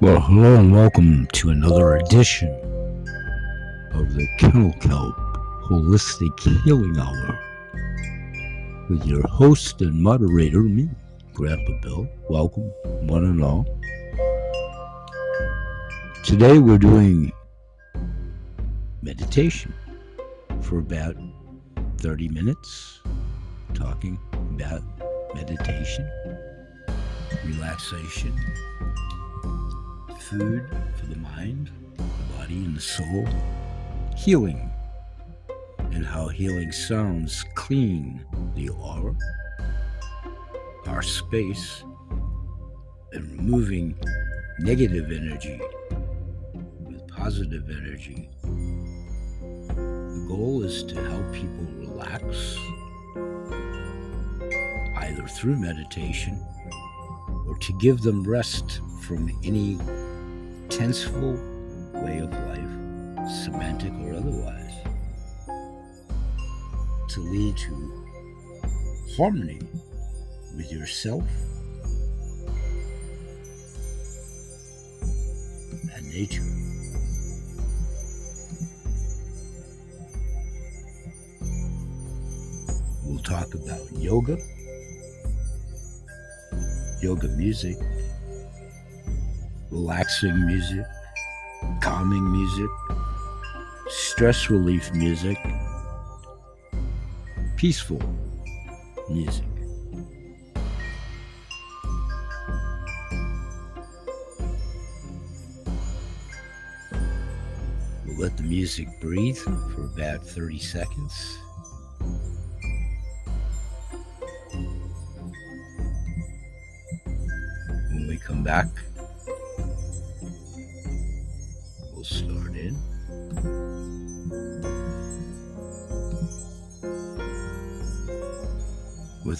Well, hello and welcome to another edition of the Kennel Kelp Holistic Healing Hour with your host and moderator, me, Grandpa Bill. Welcome, one and all. Today we're doing meditation for about 30 minutes, talking about meditation, relaxation food for the mind, the body, and the soul, healing, and how healing sounds clean the aura, our space, and removing negative energy with positive energy. The goal is to help people relax, either through meditation or to give them rest from any tenseful way of life, semantic or otherwise, to lead to harmony with yourself and nature. We'll talk about yoga, yoga music, relaxing music, calming music, stress relief music, peaceful music. We'll let the music breathe for about 30 seconds. When we come back,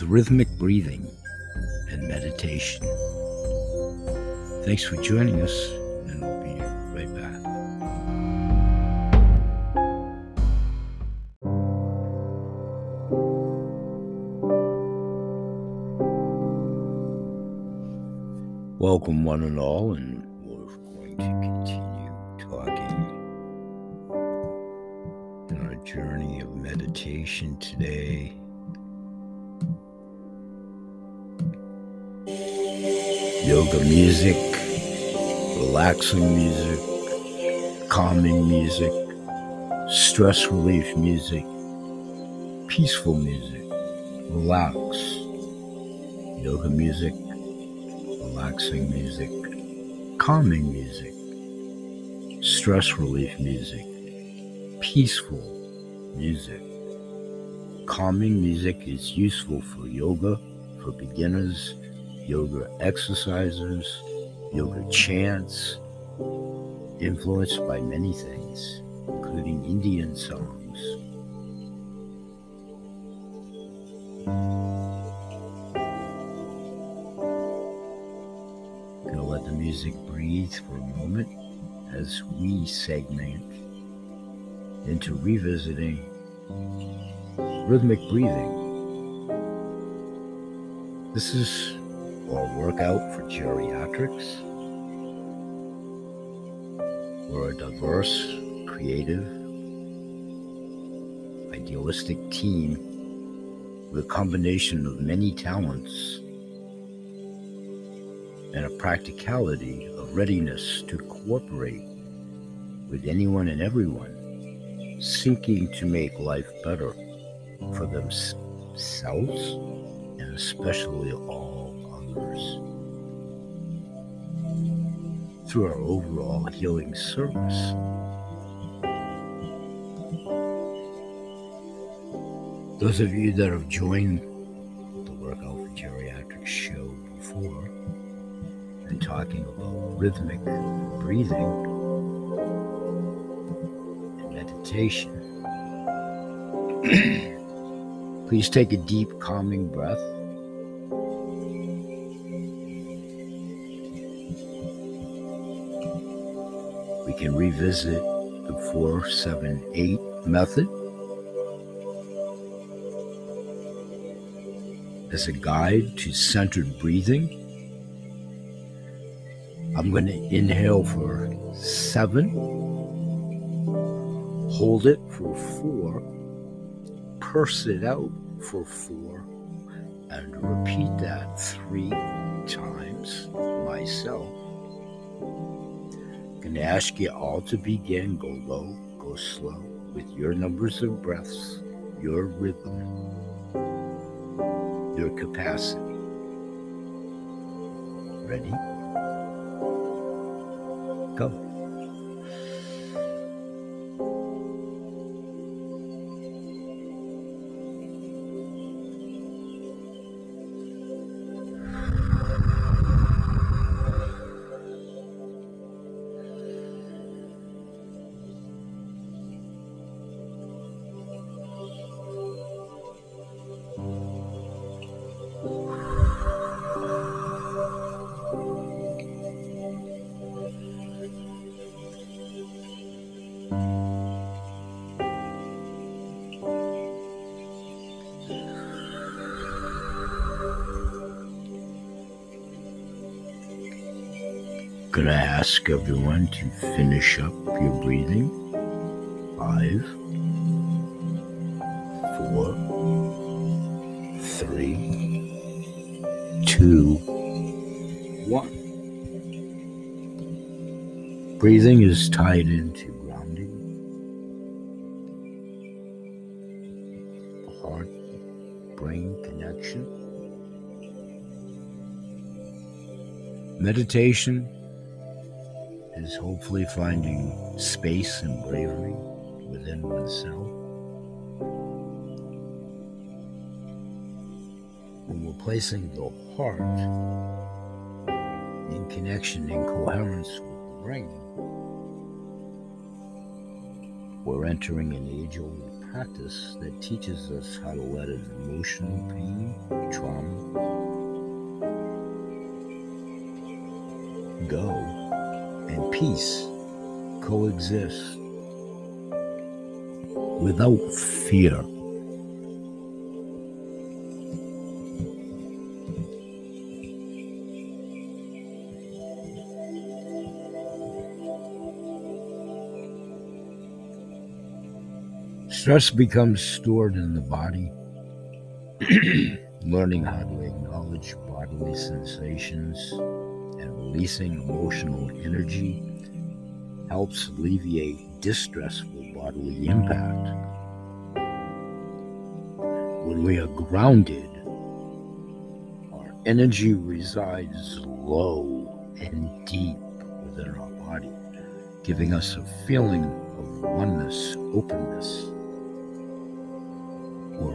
with rhythmic breathing and meditation. Thanks for joining us, and we'll be right back. Welcome, one and all, and we're going to continue talking in our journey of meditation today. Yoga music, relaxing music, calming music, stress relief music, peaceful music, relax, yoga music, relaxing music, calming music, stress relief music, peaceful music. Calming music is useful for yoga, for beginners, yoga exercises, yoga chants, influenced by many things, including Indian songs. Gonna let the music breathe for a moment as we segment into revisiting rhythmic breathing. This is or workout for geriatrics. We're a diverse, creative, idealistic team with a combination of many talents and a practicality of readiness to cooperate with anyone and everyone seeking to make life better for themselves and especially all through our overall healing service. Those of you that have joined the Workout for Geriatrics show before and talking about rhythmic breathing and meditation, please take a deep, calming breath revisit the 478 method as a guide to centered breathing, I'm going to inhale for seven, hold it for four, purse it out for four, and repeat that three times myself. Going to ask you all to begin, go low, go slow, with your numbers of breaths, your rhythm, your capacity. Ready? Go. Gonna ask everyone to finish up your breathing. Five, four, three, two, one. Breathing is tied into grounding, heart brain connection. Meditation is hopefully finding space and bravery within oneself. When we're placing the heart in connection, in coherence with the brain, we're entering an age old practice that teaches us how to let an emotional pain, trauma, go and peace coexist without fear. Stress becomes stored in the body. Learning how to acknowledge bodily sensations releasing emotional energy helps alleviate distressful bodily impact. When we are grounded, our energy resides low and deep within our body, giving us a feeling of oneness, openness, or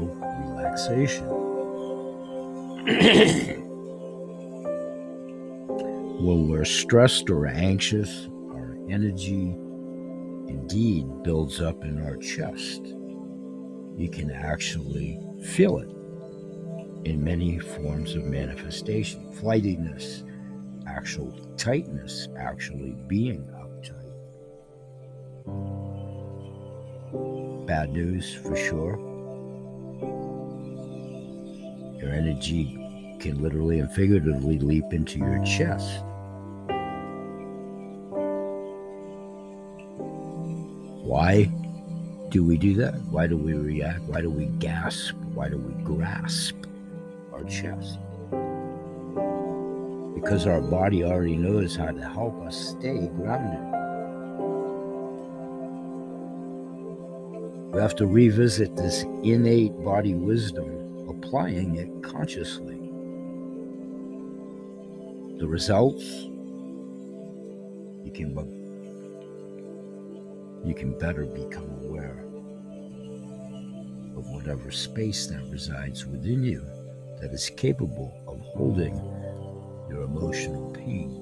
relaxation. When we're stressed or anxious, our energy indeed builds up in our chest. You can actually feel it in many forms of manifestation flightiness, actual tightness, actually being uptight. Bad news for sure. Your energy can literally and figuratively leap into your chest. Why do we do that? Why do we react? Why do we gasp? Why do we grasp our chest? Because our body already knows how to help us stay grounded. We have to revisit this innate body wisdom, applying it consciously. The results you can you can better become aware of whatever space that resides within you that is capable of holding your emotional pain.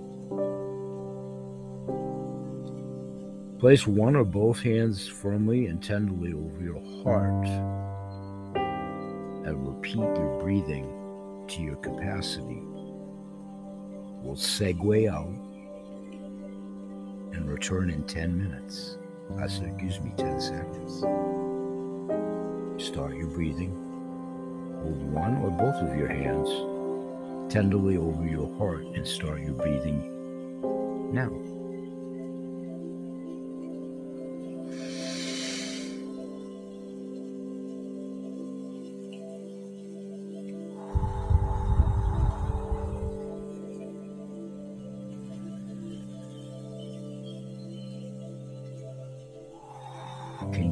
Place one or both hands firmly and tenderly over your heart and repeat your breathing to your capacity. We'll segue out and return in 10 minutes. I said, gives me 10 seconds. Start your breathing. Hold one or both of your hands tenderly over your heart and start your breathing now.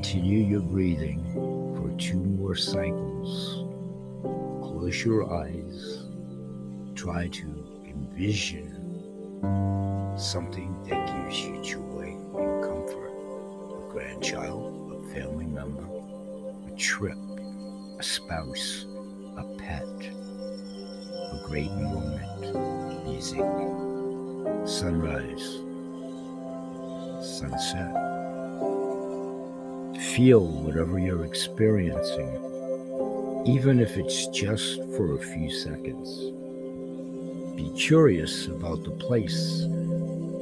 Continue your breathing for two more cycles. Close your eyes. Try to envision something that gives you joy and comfort. A grandchild, a family member, a trip, a spouse, a pet, a great moment, music, sunrise, sunset. Feel whatever you're experiencing, even if it's just for a few seconds. Be curious about the place,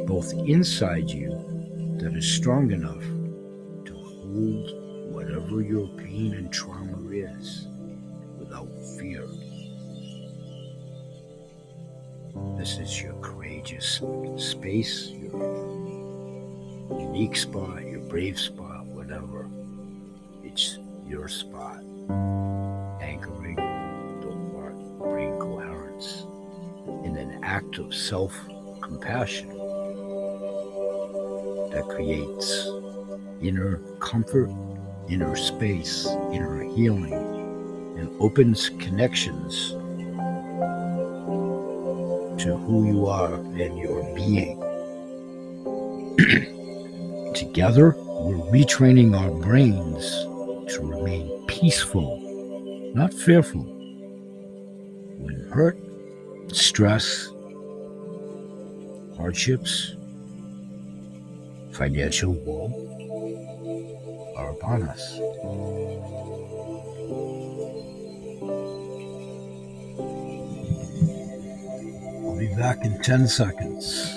both inside you, that is strong enough to hold whatever your pain and trauma is without fear. This is your courageous space, your unique spot, your brave spot, your spot. Anchoring the brain coherence in an act of self compassion that creates inner comfort, inner space, inner healing, and opens connections to who you are and your being. Together, we're retraining our brains to remain peaceful, not fearful. When hurt, stress, hardships, financial woe are upon us. I'll be back in 10 seconds.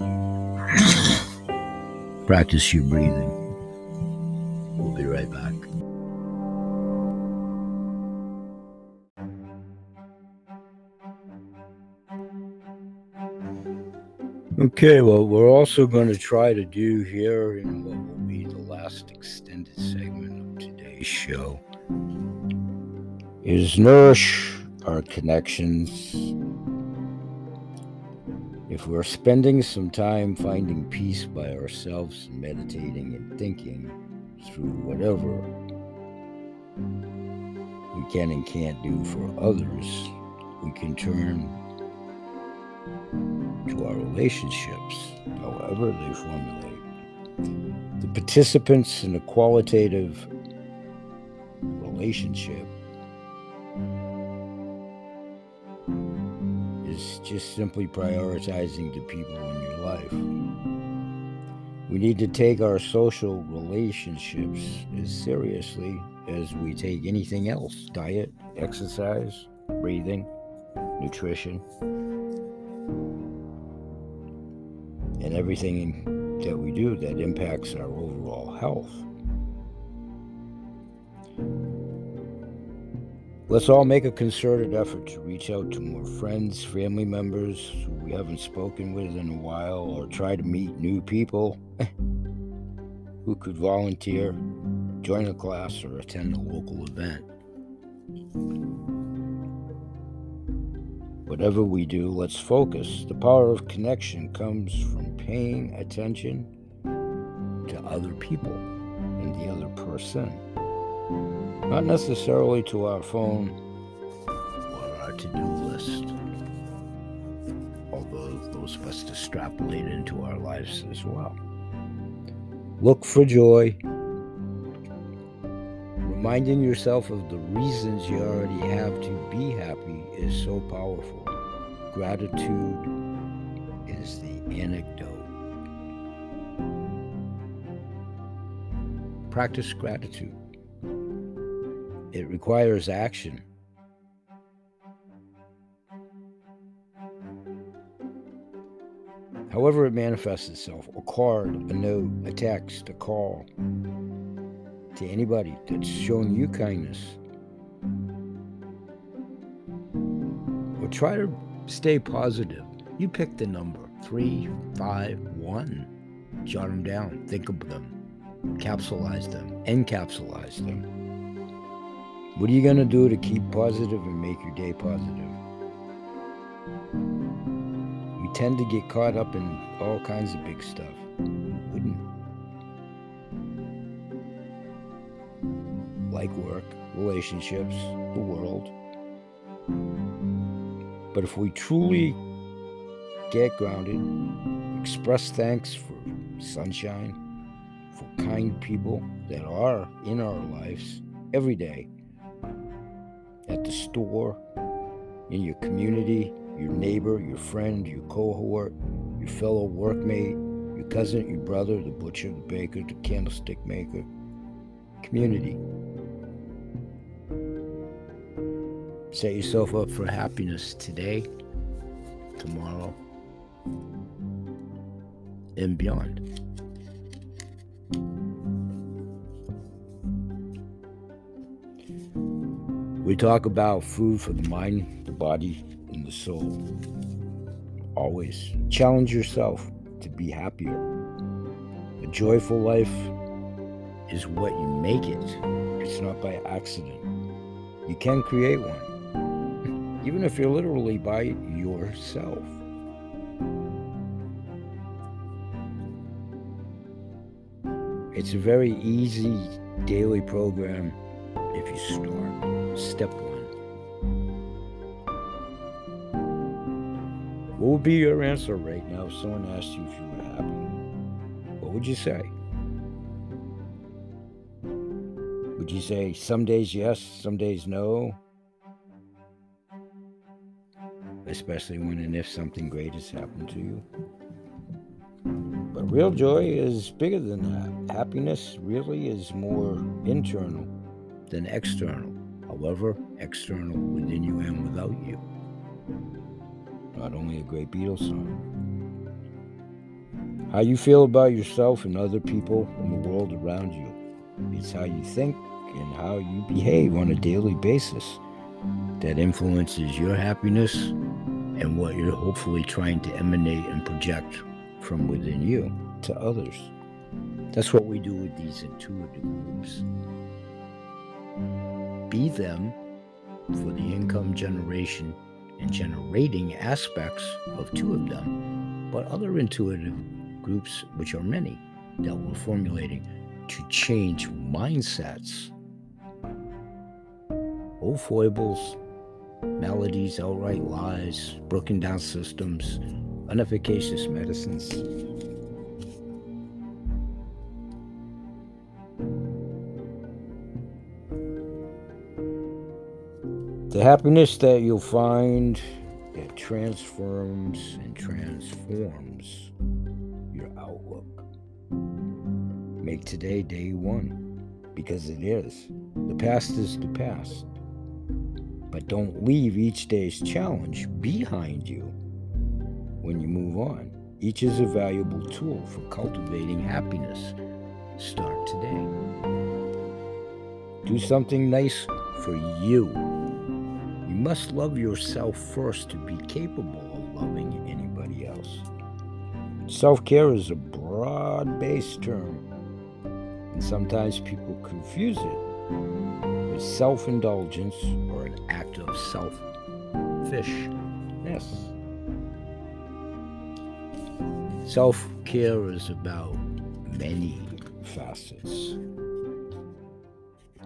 Practice your breathing. Okay, well, we're also going to try to do here in what will be the last extended segment of today's show is nourish our connections. If we're spending some time finding peace by ourselves, meditating and thinking through whatever we can and can't do for others, we can turn to our relationships, however they formulate. The participants in a qualitative relationship is just simply prioritizing the people in your life. We need to take our social relationships as seriously as we take anything else diet, exercise, breathing, nutrition and everything that we do that impacts our overall health. Let's all make a concerted effort to reach out to more friends, family members who we haven't spoken with in a while, or try to meet new people who could volunteer, join a class, or attend a local event. Whatever we do, let's focus. The power of connection comes from paying attention to other people and the other person, not necessarily to our phone or our to do list, although those must extrapolate into our lives as well. Look for joy. Reminding yourself of the reasons you already have to be happy is so powerful. Gratitude is the antidote. Practice gratitude. It requires action. However, it manifests itself a card, a note, a text, a call to anybody that's shown you kindness. Or try to stay positive. You pick the number three, five, one. Jot them down. Think of them. Capsulize them. Encapsulize them. What are you going to do to keep positive and make your day positive? We tend to get caught up in all kinds of big stuff. Wouldn't like work, relationships, the world. But if we truly get grounded, express thanks for sunshine, for kind people that are in our lives every day, at the store, in your community, your neighbor, your friend, your cohort, your fellow workmate, your cousin, your brother, the butcher, the baker, the candlestick maker. Community. Set yourself up for happiness today, tomorrow, and beyond. We talk about food for the mind, the body, and the soul. Always challenge yourself to be happier. A joyful life is what you make it, it's not by accident. You can create one, even if you're literally by yourself. It's a very easy daily program if you start. Step one. What would be your answer right now if someone asked you if you were happy? What would you say? Would you say some days yes, some days no? Especially when and if something great has happened to you. But real joy is bigger than that. Happiness really is more internal than external, however, external within you and without you. Not only a great Beatles song. How you feel about yourself and other people and the world around you. It's how you think and how you behave on a daily basis that influences your happiness and what you're hopefully trying to emanate and project from within you to others. That's what we do with these intuitive groups. Be them for the income generation and generating aspects of two of them, but other intuitive groups, which are many, that we're formulating to change mindsets. Old foibles, maladies, outright lies, broken down systems, unefficacious medicines. The happiness that you'll find that transforms and transforms your outlook. Make today day one because it is. The past is the past. But don't leave each day's challenge behind you when you move on. Each is a valuable tool for cultivating happiness. Start today. Do something nice for you. You must love yourself first to be capable of loving anybody else. Self care is a broad based term, and sometimes people confuse it with self indulgence or an act of selfishness. Self care is about many facets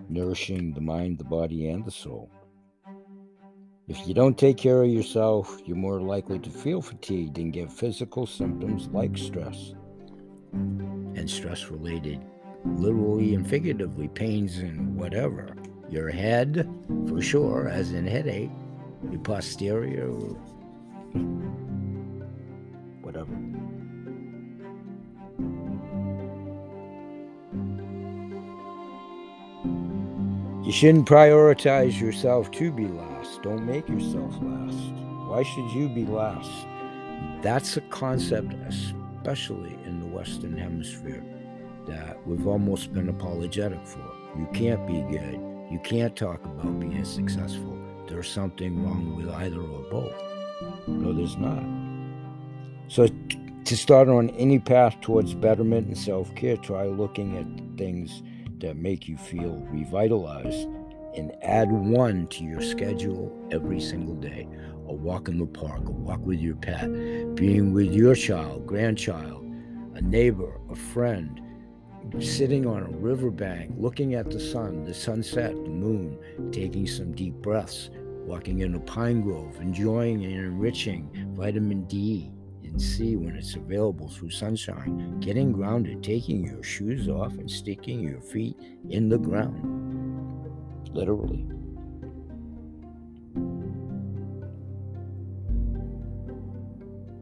nourishing the mind, the body, and the soul. If you don't take care of yourself, you're more likely to feel fatigued and get physical symptoms like stress. And stress related, literally and figuratively, pains and whatever. Your head, for sure, as in headache, your posterior, whatever. You shouldn't prioritize yourself to be last. Don't make yourself last. Why should you be last? That's a concept, especially in the Western Hemisphere, that we've almost been apologetic for. You can't be good. You can't talk about being successful. There's something wrong with either or both. No, there's not. So, to start on any path towards betterment and self care, try looking at things that make you feel revitalized and add one to your schedule every single day. A walk in the park, a walk with your pet, being with your child, grandchild, a neighbor, a friend, sitting on a riverbank, looking at the sun, the sunset, the moon, taking some deep breaths, walking in a pine grove, enjoying and enriching vitamin D and C when it's available through sunshine, getting grounded, taking your shoes off and sticking your feet in the ground. Literally.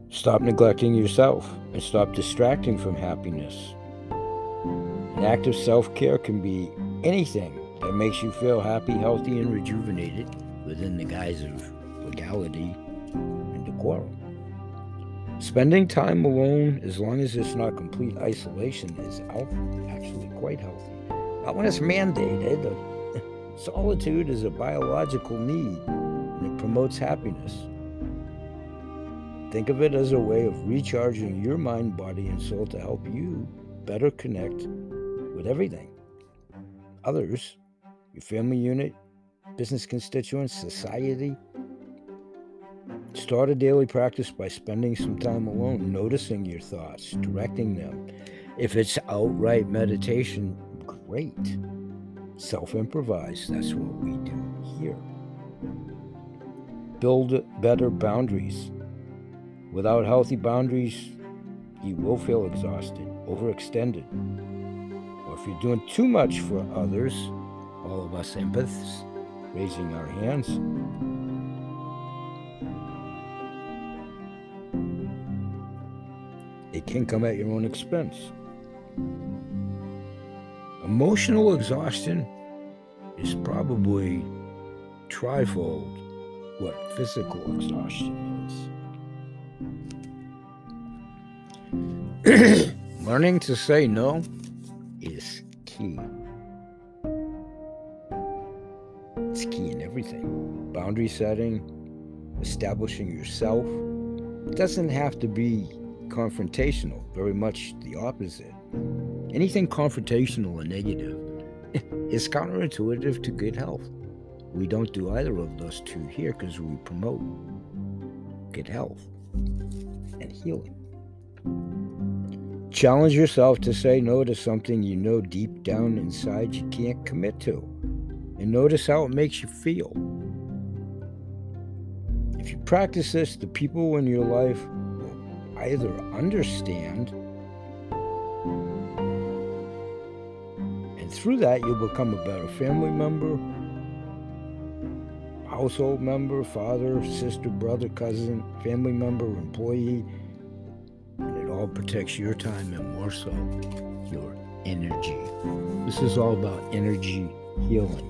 Stop neglecting yourself and stop distracting from happiness an act of self care can be anything that makes you feel happy, healthy, and rejuvenated within the guise of legality and decorum. Spending time alone, as long as it's not complete isolation, is actually quite healthy. Not when it's mandated. Solitude is a biological need and it promotes happiness. Think of it as a way of recharging your mind, body, and soul to help you better connect with everything. Others, your family unit, business constituents, society. Start a daily practice by spending some time alone, noticing your thoughts, directing them. If it's outright meditation, great. Self improvise, that's what we do here. Build better boundaries. Without healthy boundaries, you will feel exhausted, overextended, or if you're doing too much for others, all of us empaths raising our hands, it can come at your own expense. Emotional exhaustion is probably trifold what physical exhaustion is. Learning to say no is key. It's key in everything. Boundary setting, establishing yourself. It doesn't have to be confrontational, very much the opposite. Anything confrontational or negative is counterintuitive to good health. We don't do either of those two here because we promote good health and healing. Challenge yourself to say no to something you know deep down inside you can't commit to. And notice how it makes you feel. If you practice this, the people in your life will either understand, and through that, you'll become a better family member, household member, father, sister, brother, cousin, family member, employee all protects your time and more so your energy. This is all about energy healing.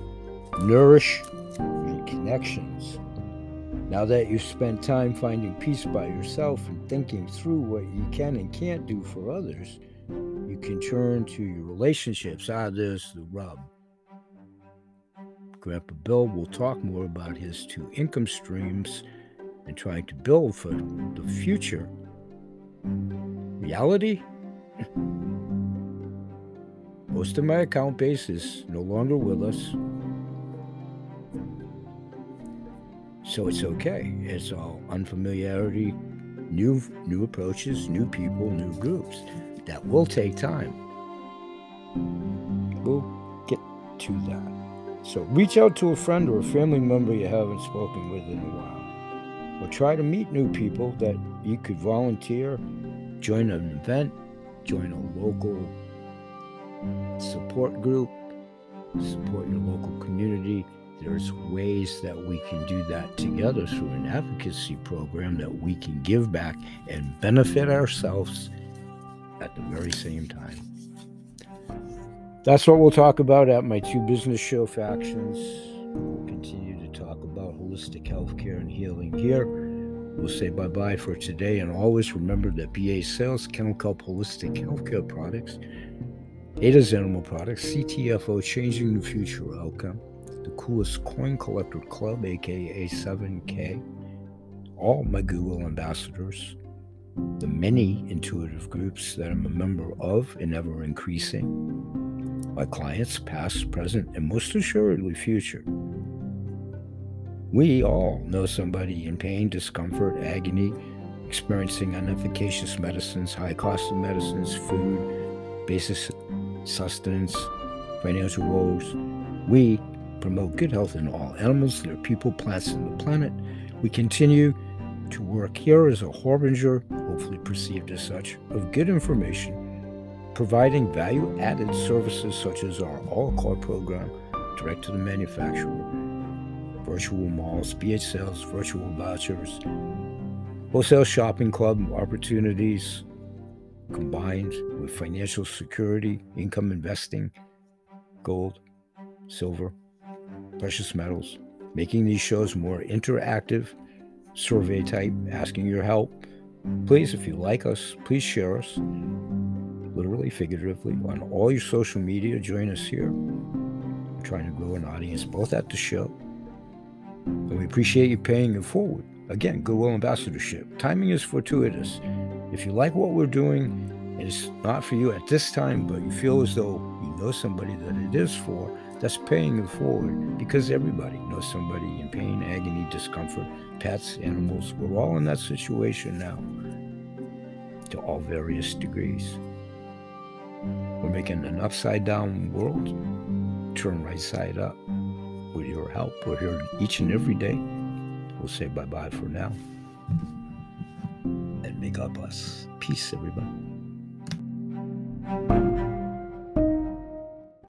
Nourish your connections. Now that you've spent time finding peace by yourself and thinking through what you can and can't do for others, you can turn to your relationships. Ah, there's the rub. Grandpa Bill will talk more about his two income streams and trying to build for the future reality, most of my account base is no longer with us. So it's okay. It's all unfamiliarity, new new approaches, new people, new groups. That will take time. We'll get to that. So reach out to a friend or a family member you haven't spoken with in a while. Or try to meet new people that you could volunteer join an event, join a local support group, support your local community. There's ways that we can do that together through an advocacy program that we can give back and benefit ourselves at the very same time. That's what we'll talk about at my two business show factions. Holistic healthcare and healing here We'll say bye bye for today and always remember that BA Sales, Kennel Kelp Holistic Healthcare Products, Ada's Animal Products, CTFO Changing the Future Outcome, the coolest coin collector club, aka 7K, all my Google ambassadors, the many intuitive groups that I'm a member of and ever increasing, my clients, past, present, and most assuredly future. We all know somebody in pain, discomfort, agony, experiencing inefficacious medicines, high cost of medicines, food, basic sustenance, financial woes. We promote good health in all animals, their people, plants, and the planet. We continue to work here as a harbinger, hopefully perceived as such, of good information, providing value added services such as our All Card program, direct to the manufacturer, virtual malls, BH sales, virtual vouchers, wholesale shopping club opportunities combined with financial security, income investing, gold, silver, precious metals, making these shows more interactive, survey type, asking your help. Please, if you like us, please share us, literally, figuratively, on all your social media. Join us here. I'm trying to grow an audience both at the show. And we appreciate you paying it forward. Again, Goodwill Ambassadorship. Timing is fortuitous. If you like what we're doing, it's not for you at this time, but you feel as though you know somebody that it is for, that's paying it forward because everybody knows somebody in pain, agony, discomfort, pets, animals. We're all in that situation now to all various degrees. We're making an upside down world turn right side up with your help. We're here each and every day. We'll say bye bye for now. And may God bless. Peace, everybody.